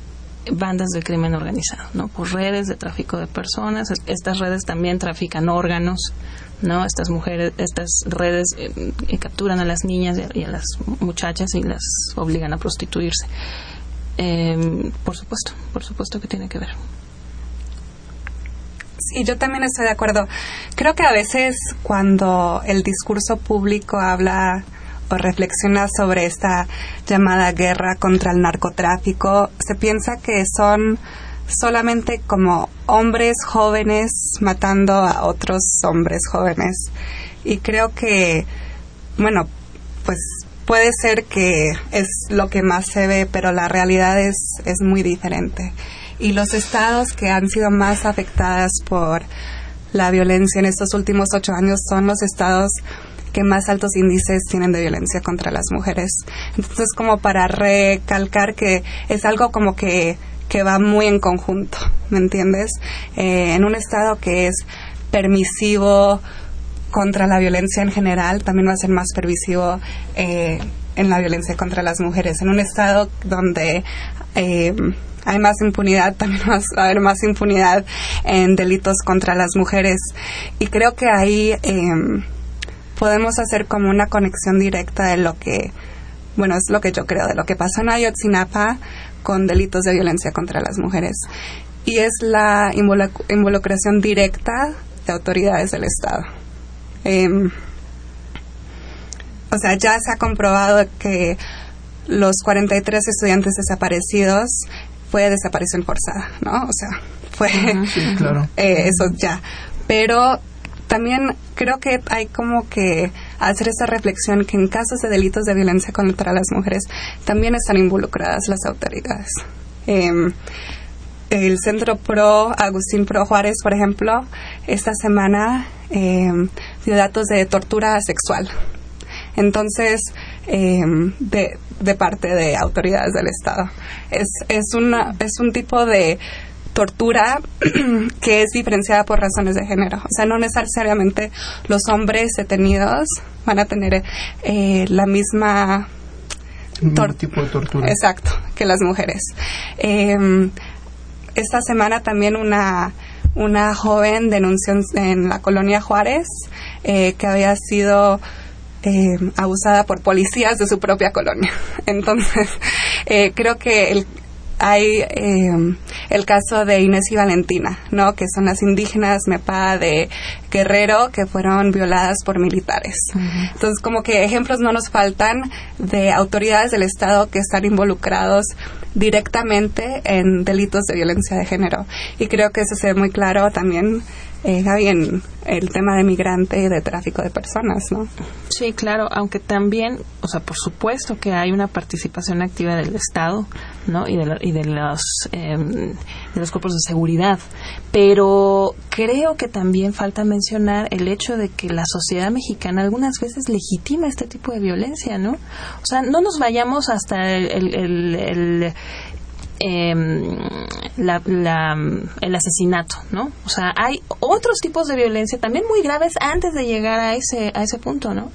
S8: bandas de crimen organizado, ¿no? Por redes de tráfico de personas. Estas redes también trafican órganos, ¿no? Estas mujeres, estas redes eh, capturan a las niñas y a las muchachas y las obligan a prostituirse. por supuesto, por supuesto que tiene que ver.
S7: Sí, yo también estoy de acuerdo. Creo que a veces cuando el discurso público habla o reflexiona sobre esta llamada guerra contra el narcotráfico, se piensa que son solamente como hombres jóvenes matando a otros hombres jóvenes. Y creo que, bueno, pues puede ser que es lo que más se ve, pero la realidad es, es muy diferente y los estados que han sido más afectadas por la violencia en estos últimos ocho años son los estados que más altos índices tienen de violencia contra las mujeres. Entonces, como para recalcar que es algo como que, que va muy en conjunto, ¿me entiendes? Eh, en un estado que es permisivo contra la violencia en general, también va a ser más permisivo eh, en la violencia contra las mujeres. En un estado donde eh, hay más impunidad, también va a haber más impunidad en delitos contra las mujeres. Y creo que ahí podemos hacer como una conexión directa de lo que, bueno, es lo que yo creo, de lo que pasó en Ayotzinapa con delitos de violencia contra las mujeres. Y es la involucración directa de autoridades del Estado. Em, o sea, ya se ha comprobado que los 43 estudiantes desaparecidos fue desaparición forzada, ¿no? O sea, fue eh, eso ya. Pero también creo que hay como que hacer esa reflexión que en casos de delitos de violencia contra las mujeres también están involucradas las autoridades. Em, el Centro Pro, Agustín Pro Juárez, por ejemplo, esta semana eh, dio datos de tortura sexual. Entonces, eh, de, de parte de autoridades del Estado. Es, es, una, es un tipo de tortura que es diferenciada por razones de género. O sea, no necesariamente los hombres detenidos van a tener eh, la misma
S6: tipo de tortura.
S7: Exacto, que las mujeres. Eh, esta semana también una una joven denunció en la colonia Juárez eh, que había sido eh, abusada por policías de su propia colonia. Entonces, eh, creo que el, hay eh, el caso de Inés y Valentina, ¿no? Que son las indígenas Mepa de Guerrero que fueron violadas por militares. Entonces, como que ejemplos no nos faltan de autoridades del Estado que están involucrados directamente en delitos de violencia de género. Y creo que eso se ve muy claro también eh, Gaby, en el tema de migrante y de tráfico de personas, ¿no?
S8: Sí, claro, aunque también, o sea, por supuesto que hay una participación activa del Estado, ¿no? Y de, y de los eh, de los cuerpos de seguridad, pero creo que también falta mencionar el hecho de que la sociedad mexicana algunas veces legitima este tipo de violencia, ¿no? O sea, no nos vayamos hasta el, el, el eh, la, la, el asesinato, ¿no? O sea, hay otros tipos de violencia también muy graves antes de llegar a ese, a ese punto, ¿no?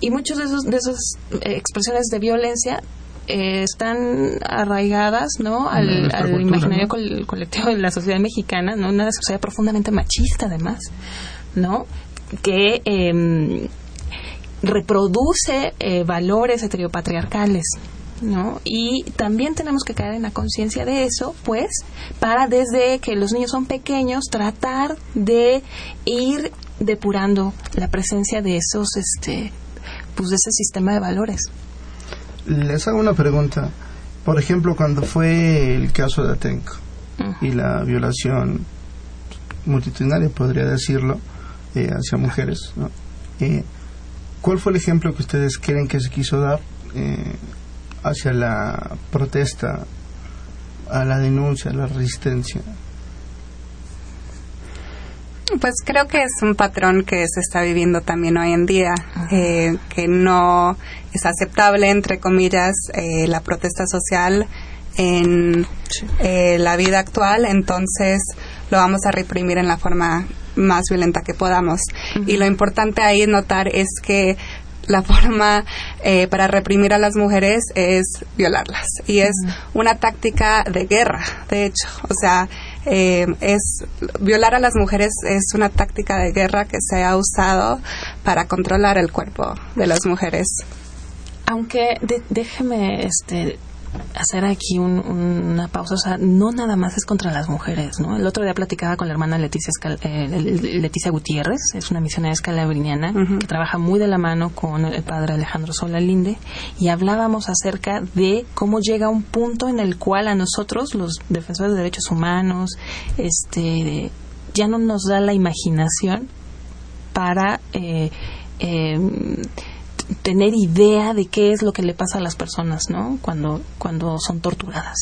S8: Y muchos de esos de esas expresiones de violencia eh, están arraigadas, ¿no? Al, al imaginario ¿no? colectivo de la sociedad mexicana, ¿no? Una sociedad profundamente machista, además, ¿no? Que eh, reproduce eh, valores heteropatriarcales, ¿no? Y también tenemos que caer en la conciencia de eso, pues, para desde que los niños son pequeños tratar de ir depurando la presencia de esos, este, pues, de ese sistema de valores.
S6: Les hago una pregunta. Por ejemplo, cuando fue el caso de Atenco uh -huh. y la violación multitudinaria, podría decirlo, eh, hacia mujeres, ¿no? eh, ¿cuál fue el ejemplo que ustedes creen que se quiso dar eh, hacia la protesta, a la denuncia, a la resistencia?
S7: Pues creo que es un patrón que se está viviendo también hoy en día, eh, que no es aceptable, entre comillas, eh, la protesta social en eh, la vida actual, entonces lo vamos a reprimir en la forma más violenta que podamos. Uh -huh. Y lo importante ahí notar es que la forma eh, para reprimir a las mujeres es violarlas. Y es uh -huh. una táctica de guerra, de hecho. O sea, eh, es violar a las mujeres es una táctica de guerra que se ha usado para controlar el cuerpo de las mujeres.
S8: Aunque de, déjeme este hacer aquí un, una pausa, o sea, no nada más es contra las mujeres, ¿no? El otro día platicaba con la hermana Leticia, Escal, eh, Leticia Gutiérrez, es una misionera escalabriniana uh -huh. que trabaja muy de la mano con el padre Alejandro Solalinde y hablábamos acerca de cómo llega un punto en el cual a nosotros, los defensores de derechos humanos, este, ya no nos da la imaginación para eh, eh, tener idea de qué es lo que le pasa a las personas, ¿no? Cuando, cuando son torturadas.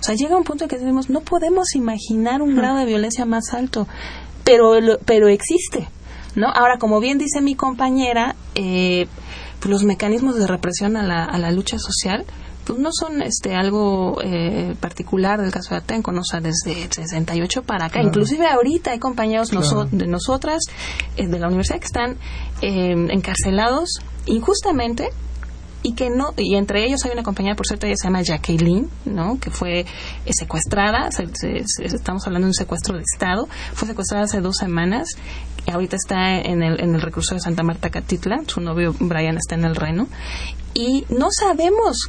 S8: O sea, llega un punto en que decimos, no podemos imaginar un grado de violencia más alto, pero, pero existe, ¿no? Ahora, como bien dice mi compañera, eh, pues los mecanismos de represión a la, a la lucha social, pues no son este algo eh, particular del caso de Atenco, ¿no? o sea, desde 68 para acá. Claro. Inclusive ahorita hay compañeros claro. noso de nosotras, eh, de la universidad, que están eh, encarcelados injustamente y que no y entre ellos hay una compañera por cierto ella se llama Jacqueline no que fue eh, secuestrada se, se, estamos hablando de un secuestro de estado fue secuestrada hace dos semanas ahorita está en el en el recurso de Santa Marta Catitla su novio Brian está en el Reno y no sabemos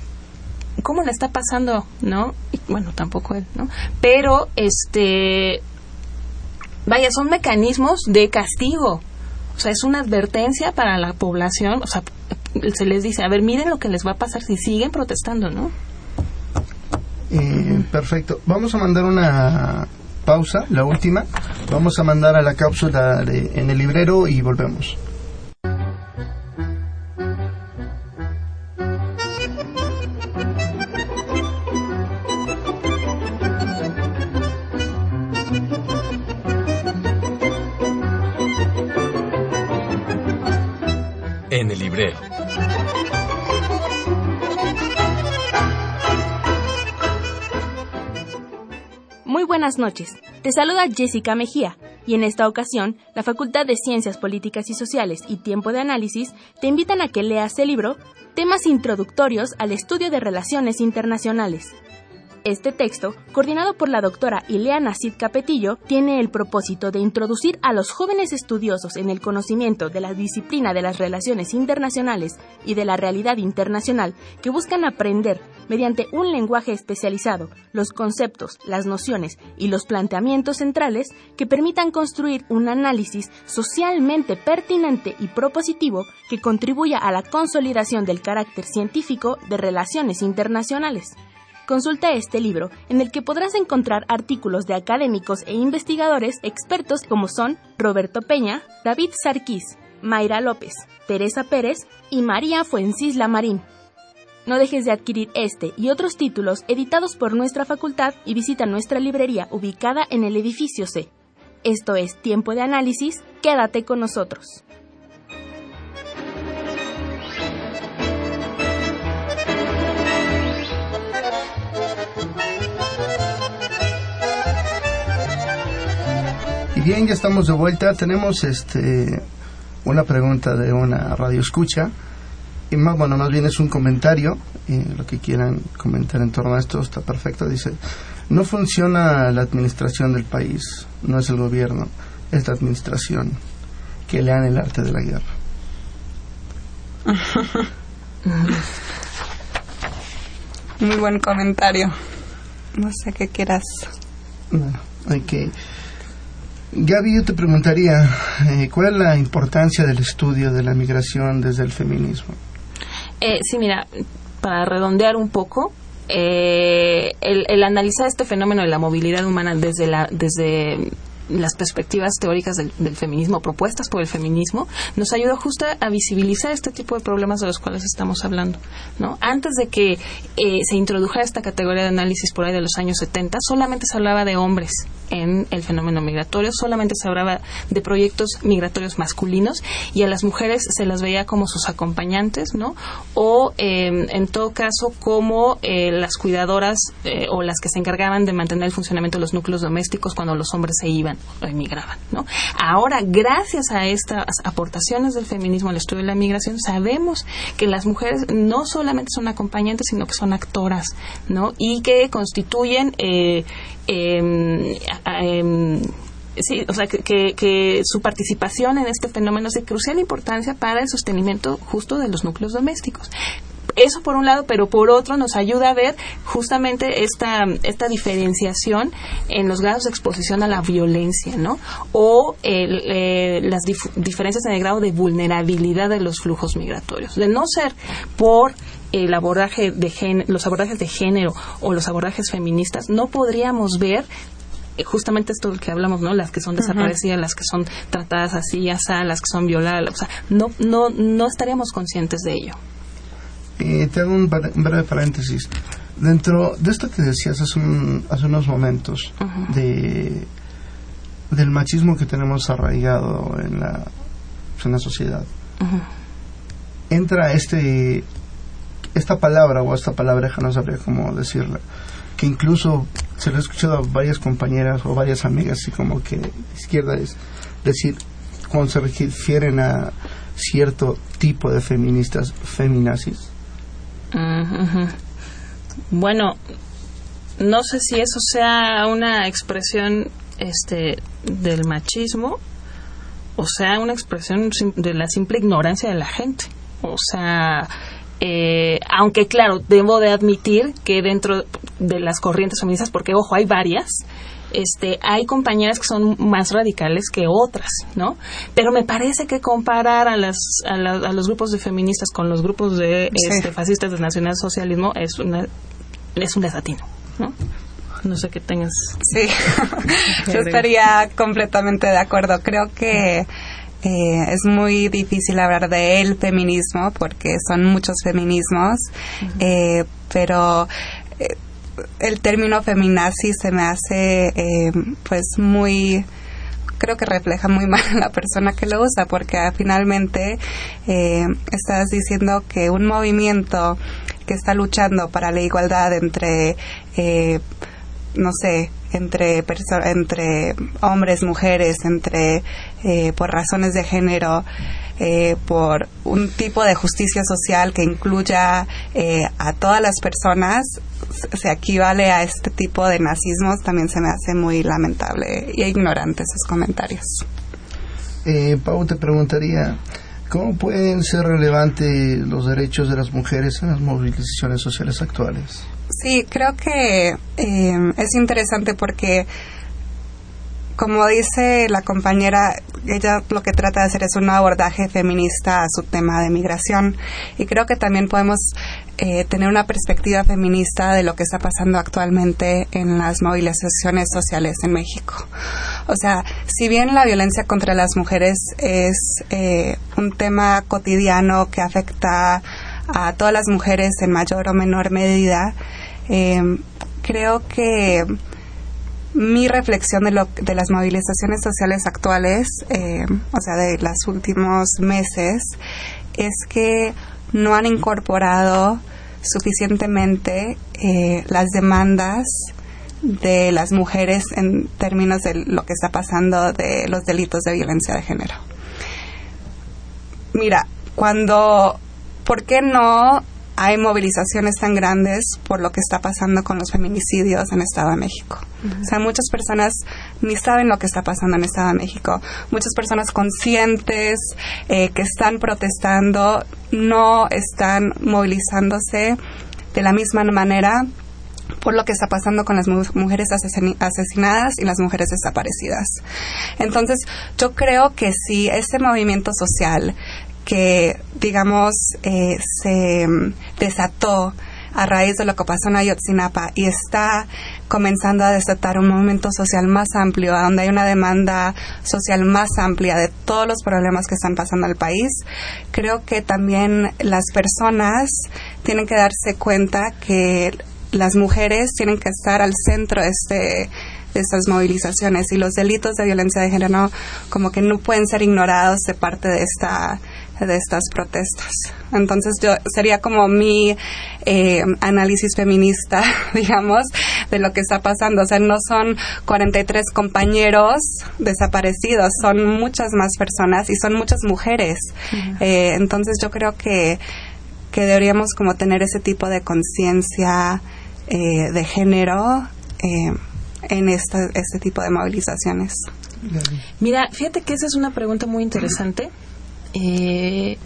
S8: cómo le está pasando no y, bueno tampoco él no pero este vaya son mecanismos de castigo o sea, es una advertencia para la población. O sea, se les dice, a ver, miren lo que les va a pasar si siguen protestando, ¿no?
S6: Eh, perfecto. Vamos a mandar una pausa, la última. Vamos a mandar a la cápsula de, en el librero y volvemos.
S9: Buenas noches. Te saluda Jessica Mejía y en esta ocasión la Facultad de Ciencias Políticas y Sociales y Tiempo de Análisis te invitan a que leas el libro Temas introductorios al estudio de relaciones internacionales este texto, coordinado por la doctora Ileana Cid Capetillo, tiene el propósito de introducir a los jóvenes estudiosos en el conocimiento de la disciplina de las relaciones internacionales y de la realidad internacional que buscan aprender mediante un lenguaje especializado los conceptos, las nociones y los planteamientos centrales que permitan construir un análisis socialmente pertinente y propositivo que contribuya a la consolidación del carácter científico de relaciones internacionales. Consulta este libro, en el que podrás encontrar artículos de académicos e investigadores expertos como son Roberto Peña, David Sarquís, Mayra López, Teresa Pérez y María Fuencisla Marín. No dejes de adquirir este y otros títulos editados por nuestra facultad y visita nuestra librería ubicada en el edificio C. Esto es Tiempo de Análisis, quédate con nosotros.
S6: Bien, ya estamos de vuelta. Tenemos este una pregunta de una radio escucha. Y más, bueno, más bien es un comentario. Y lo que quieran comentar en torno a esto está perfecto. Dice: No funciona la administración del país, no es el gobierno, es la administración. Que lean el arte de la guerra.
S7: Muy buen comentario. No sé qué quieras.
S6: Bueno, hay que Gaby, yo te preguntaría, eh, ¿cuál es la importancia del estudio de la migración desde el feminismo?
S8: Eh, sí, mira, para redondear un poco, eh, el, analizar este fenómeno de la movilidad humana desde la desde las perspectivas teóricas del, feminismo, propuestas por el feminismo, nos ayuda justo a visibilizar este tipo de problemas de los cuales estamos hablando. ¿no? Antes de que eh, se introdujera esta categoría de análisis por ahí de los años 70, solamente se hablaba de hombres en el fenómeno migratorio, solamente se hablaba de proyectos migratorios masculinos y a las mujeres se las veía como sus acompañantes, ¿no? O em, en todo caso como eh, las cuidadoras eh, o las que se encargaban de mantener el funcionamiento de los núcleos domésticos cuando los hombres se iban o emigraban. ¿no? Ahora, gracias a estas aportaciones del feminismo al estudio de la migración, sabemos que las mujeres no solamente son acompañantes, sino que son actoras, ¿no? Y que constituyen eh, sí, o sea, que, que, su participación en este fenómeno es de crucial importancia para el sostenimiento justo de los núcleos domésticos eso por un lado, pero por otro nos ayuda a ver justamente esta, esta diferenciación en los grados de exposición a la violencia, ¿no? O eh, las diferencias en el grado de vulnerabilidad de los flujos migratorios. De no ser por el abordaje de los abordajes de género o los abordajes feministas, no podríamos ver eh, justamente esto que hablamos, ¿no? Las que son desaparecidas, las que son tratadas así, ya las que son violadas, o sea, no, no, no estaríamos conscientes de ello.
S6: Eh, te hago un, breve paréntesis. Dentro de esto que decías hace, hace unos momentos, de, del machismo que tenemos arraigado en la, en la sociedad, entra este esta palabra o esta palabreja, no sabría cómo decirla, que incluso se lo he escuchado a varias compañeras o varias amigas, así como que izquierda es decir, cuando se refieren a cierto tipo de feministas, feminazis,
S8: bueno, no sé si eso sea una expresión este del machismo o sea una expresión de la simple ignorancia de la gente. O sea, eh, aunque claro, debo de admitir que dentro de las corrientes feministas, porque ojo, hay varias, este, hay compañeras que son más radicales que otras, ¿no? Pero me parece que comparar a, las, a, los grupos de feministas con los grupos de este, fascistas del nacionalsocialismo es, una, es un desatino, ¿no? No sé qué tengas.
S7: Sí, yo estaría completamente de acuerdo. Creo que eh, es muy difícil hablar de el feminismo porque son muchos feminismos, eh, pero eh, el término feminazi se me hace eh, pues muy creo que refleja muy mal a la persona que lo usa, porque finalmente eh, estás diciendo que un movimiento que está luchando para la igualdad entre, eh, no sé, entre, entre hombres, mujeres, entre eh, por razones de género, eh, por un tipo de justicia social que incluya eh, a todas las personas, se equivale a este tipo de nazismos, también se me hace muy lamentable y ignorante esos comentarios.
S6: Eh, Pau, te preguntaría, ¿cómo pueden ser relevantes los derechos de las mujeres en las movilizaciones sociales actuales?
S7: Sí, creo que eh, es interesante porque, como dice la compañera, ella lo que trata de hacer es un abordaje feminista a su tema de migración. Y creo que también podemos eh, tener una perspectiva feminista de lo que está pasando actualmente en las movilizaciones sociales en México. O sea, si bien la violencia contra las mujeres es eh, un tema cotidiano que afecta a todas las mujeres en mayor o menor medida, eh, creo que mi reflexión de, lo, de las movilizaciones sociales actuales, eh, o sea, de los últimos meses, es que no han incorporado suficientemente eh, las demandas de las mujeres en términos de lo que está pasando de los delitos de violencia de género. Mira, cuando, ¿por qué no hay movilizaciones tan grandes por lo que está pasando con los feminicidios en Estado de México. O sea, muchas personas ni saben lo que está pasando en Estado de México. Muchas personas conscientes eh, que están protestando no están movilizándose de la misma manera por lo que está pasando con las mujeres asesinadas y las mujeres desaparecidas. Entonces, yo creo que si ese movimiento social que, digamos, eh, se desató a raíz de lo que pasó en Ayotzinapa y está comenzando a desatar un movimiento social más amplio, donde hay una demanda social más amplia de todos los problemas que están pasando al país, creo que también las personas tienen que darse cuenta que las mujeres tienen que estar al centro de este de estas movilizaciones y los delitos de violencia de género como que no pueden ser ignorados de parte de esta de estas protestas. Entonces yo sería como mi eh, análisis feminista, digamos, de lo que está pasando. O sea, no son 43 compañeros desaparecidos, son muchas más personas y son muchas mujeres. eh, entonces yo creo que, que deberíamos como tener ese tipo de conciencia eh, de género eh, en esta, este tipo de movilizaciones.
S8: Mira, fíjate que esa es una pregunta muy interesante eh,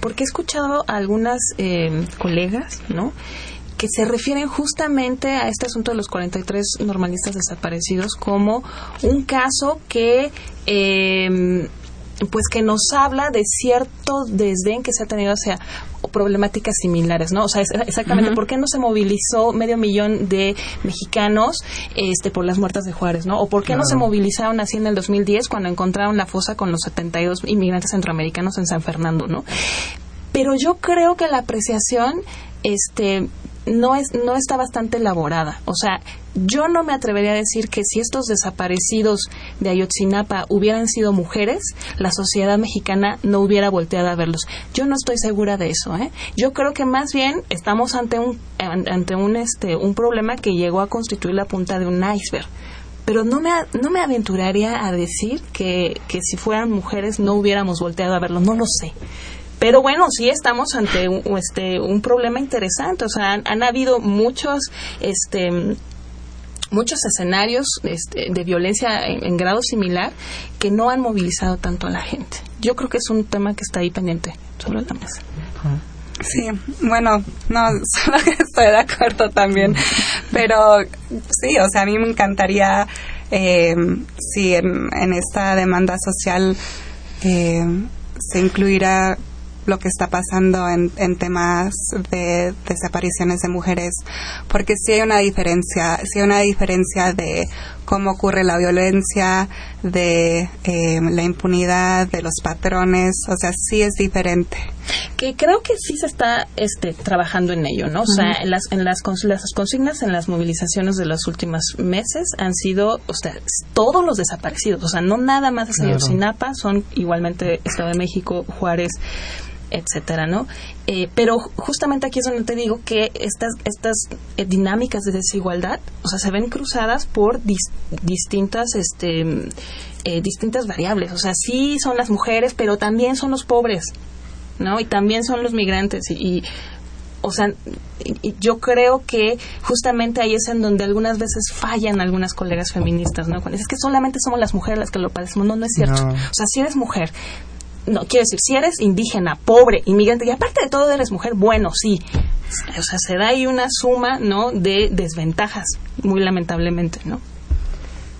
S8: porque he escuchado a algunas eh, colegas, ¿no? que se refieren justamente a este asunto de los 43 normalistas desaparecidos como un caso que eh, pues que nos habla de cierto desdén que se ha tenido hacia problemáticas similares, ¿no? O sea, exactamente, ¿por qué no se movilizó medio millón de mexicanos este, por las muertas de Juárez, ¿no? O por qué no se movilizaron así en el 2010 cuando encontraron la fosa con los 72 inmigrantes centroamericanos en San Fernando, ¿no? Pero yo creo que la apreciación este no es no está bastante elaborada. O sea, yo no me atrevería a decir que si estos desaparecidos de Ayotzinapa hubieran sido mujeres, la sociedad mexicana no hubiera volteado a verlos. Yo no estoy segura de eso. ¿eh? Yo creo que más bien estamos ante un ante un este un problema que llegó a constituir la punta de un iceberg pero no me, no me aventuraría a decir que, que si fueran mujeres no hubiéramos volteado a verlos, no lo sé. Pero bueno, sí estamos ante un, este, un problema interesante. O sea, han, habido muchos, este, muchos escenarios este, de violencia en, grado similar que no han movilizado tanto a la gente. Yo creo que es un tema que está ahí pendiente sobre la mesa.
S7: Sí, bueno, no, solo que estoy de acuerdo también, pero sí, o sea, a mí me encantaría eh, si en, en, esta demanda social eh, se incluirá lo que está pasando en, en temas de desapariciones de mujeres, porque sí hay una diferencia, sí hay una diferencia de cómo ocurre la violencia, de eh, la impunidad, de los patrones, o sea, sí es diferente.
S8: Que creo que sí se está este, trabajando en ello, ¿no? O sea, en las, en las, las consignas, en las movilizaciones de los últimos meses han sido, o sea, todos los desaparecidos, o sea, no nada más de Sinapa, son igualmente Estado de México, Juárez, etcétera, ¿no? Eh, pero justamente aquí es donde te digo que estas estas eh, dinámicas de desigualdad, o sea, se ven cruzadas por distintas este eh, distintas variables, o sea, sí son las mujeres, pero también son los pobres, ¿no? Y también son los migrantes y, o sea, yo creo que justamente ahí es en donde algunas veces fallan algunas colegas feministas, ¿no? Cuando es que solamente somos las mujeres las que lo padecemos. No, no es cierto. O sea, si eres mujer, no, quiero decir, si eres indígena, pobre, inmigrante, y aparte de todo eres mujer, bueno, sí. O sea, se da ahí una suma, ¿no?, de desventajas, muy lamentablemente, ¿no?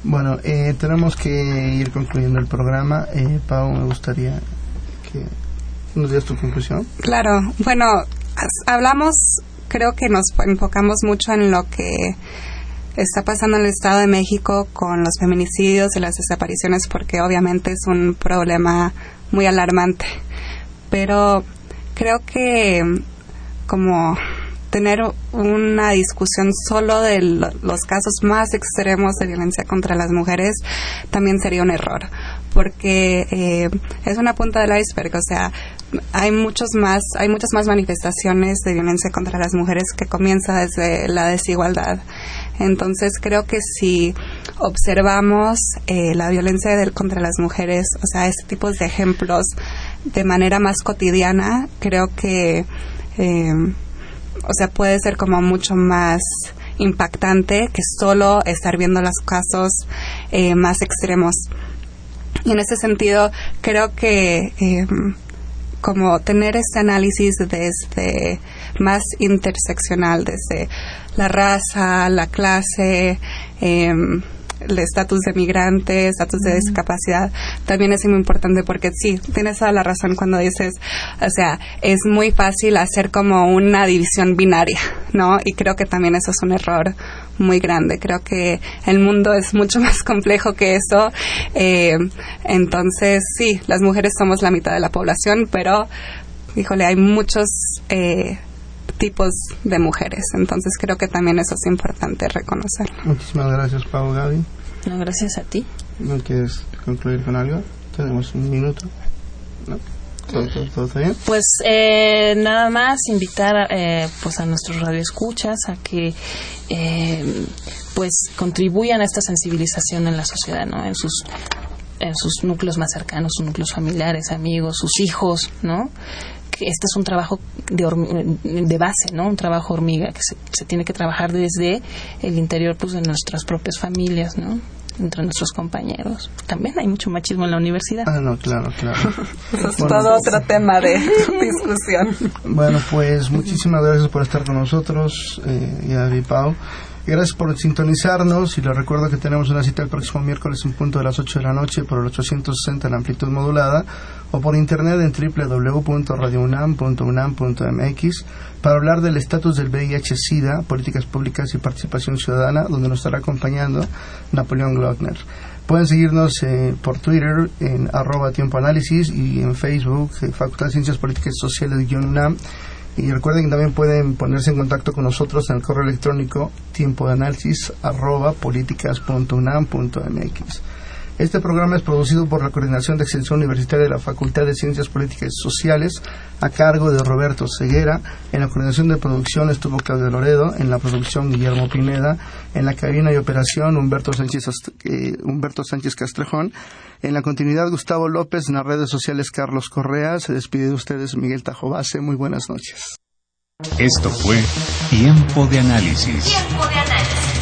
S6: Bueno, eh, tenemos que ir concluyendo el programa. Eh, Pau, me gustaría que nos dieras tu conclusión.
S7: Claro, bueno, hablamos, creo que nos enfocamos mucho en lo que está pasando en el Estado de México con los feminicidios y las desapariciones porque obviamente es un problema muy alarmante. Pero creo que como tener una discusión solo de los casos más extremos de violencia contra las mujeres también sería un error porque eh, es una punta del iceberg o sea hay muchos más hay muchas más manifestaciones de violencia contra las mujeres que comienza desde la desigualdad entonces creo que si observamos eh, la violencia contra las mujeres, o sea, este tipo de ejemplos de manera más cotidiana, creo que, eh, o sea, puede ser como mucho más impactante que solo estar viendo los casos eh, más extremos. Y en ese sentido, creo que como tener este análisis desde más interseccional, desde la raza, la clase, em, el estatus de migrante, estatus de discapacidad, también es muy importante porque sí, tienes toda la razón cuando dices, o sea, es muy fácil hacer como una división binaria, ¿no? Y creo que también eso es un error muy grande. Creo que el mundo es mucho más complejo que eso. Eh, entonces, sí, las mujeres somos la mitad de la población, pero, híjole, hay muchos... Eh, tipos de mujeres. Entonces creo que también eso es importante reconocer.
S6: Muchísimas gracias, Pau Gaby.
S8: No, gracias a ti.
S6: ¿No quieres concluir con algo? Tenemos un minuto. ¿No? ¿Todo, está bien?
S8: Pues eh, nada más invitar eh, pues a nuestros radioescuchas a que eh, pues contribuyan a esta sensibilización en la sociedad, ¿no? En sus en sus núcleos más cercanos, sus núcleos familiares, amigos, sus hijos, ¿no? Este es un trabajo de, de base, ¿no? Un trabajo hormiga que se, tiene que trabajar desde el interior pues de nuestras propias familias, ¿no? entre nuestros compañeros. También hay mucho machismo en la universidad.
S6: Ah, no, claro, claro.
S7: es todo otro tema de discusión.
S6: Bueno, pues muchísimas gracias por estar con nosotros, eh, y Pau. Gracias por sintonizarnos y les recuerdo que tenemos una cita el próximo miércoles en punto de las 8 de la noche por el 860 en amplitud modulada o por internet en www.radiounam.unam.mx para hablar del estatus del VIH-Sida, políticas públicas y participación ciudadana, donde nos estará acompañando Napoleón Glockner. Pueden seguirnos eh, por Twitter en arroba tiempo análisis y en Facebook, eh, Facultad de Ciencias Políticas y Sociales-UNAM y recuerden que también pueden ponerse en contacto con nosotros en el correo electrónico tiempo de análisis arroba políticas.unam.mx. Este programa es producido por la Coordinación de Extensión Universitaria de la Facultad de Ciencias Políticas y Sociales a cargo de Roberto Ceguera. En la coordinación de producción estuvo Claudio Loredo, en la producción Guillermo Pineda, en la cabina y operación Humberto Sánchez, eh, Humberto Sánchez Castrejón. En la continuidad Gustavo López, en las redes sociales Carlos Correa. Se despide de ustedes Miguel Tajobase. Muy buenas noches.
S1: Esto fue Tiempo de Análisis.
S9: Tiempo de Análisis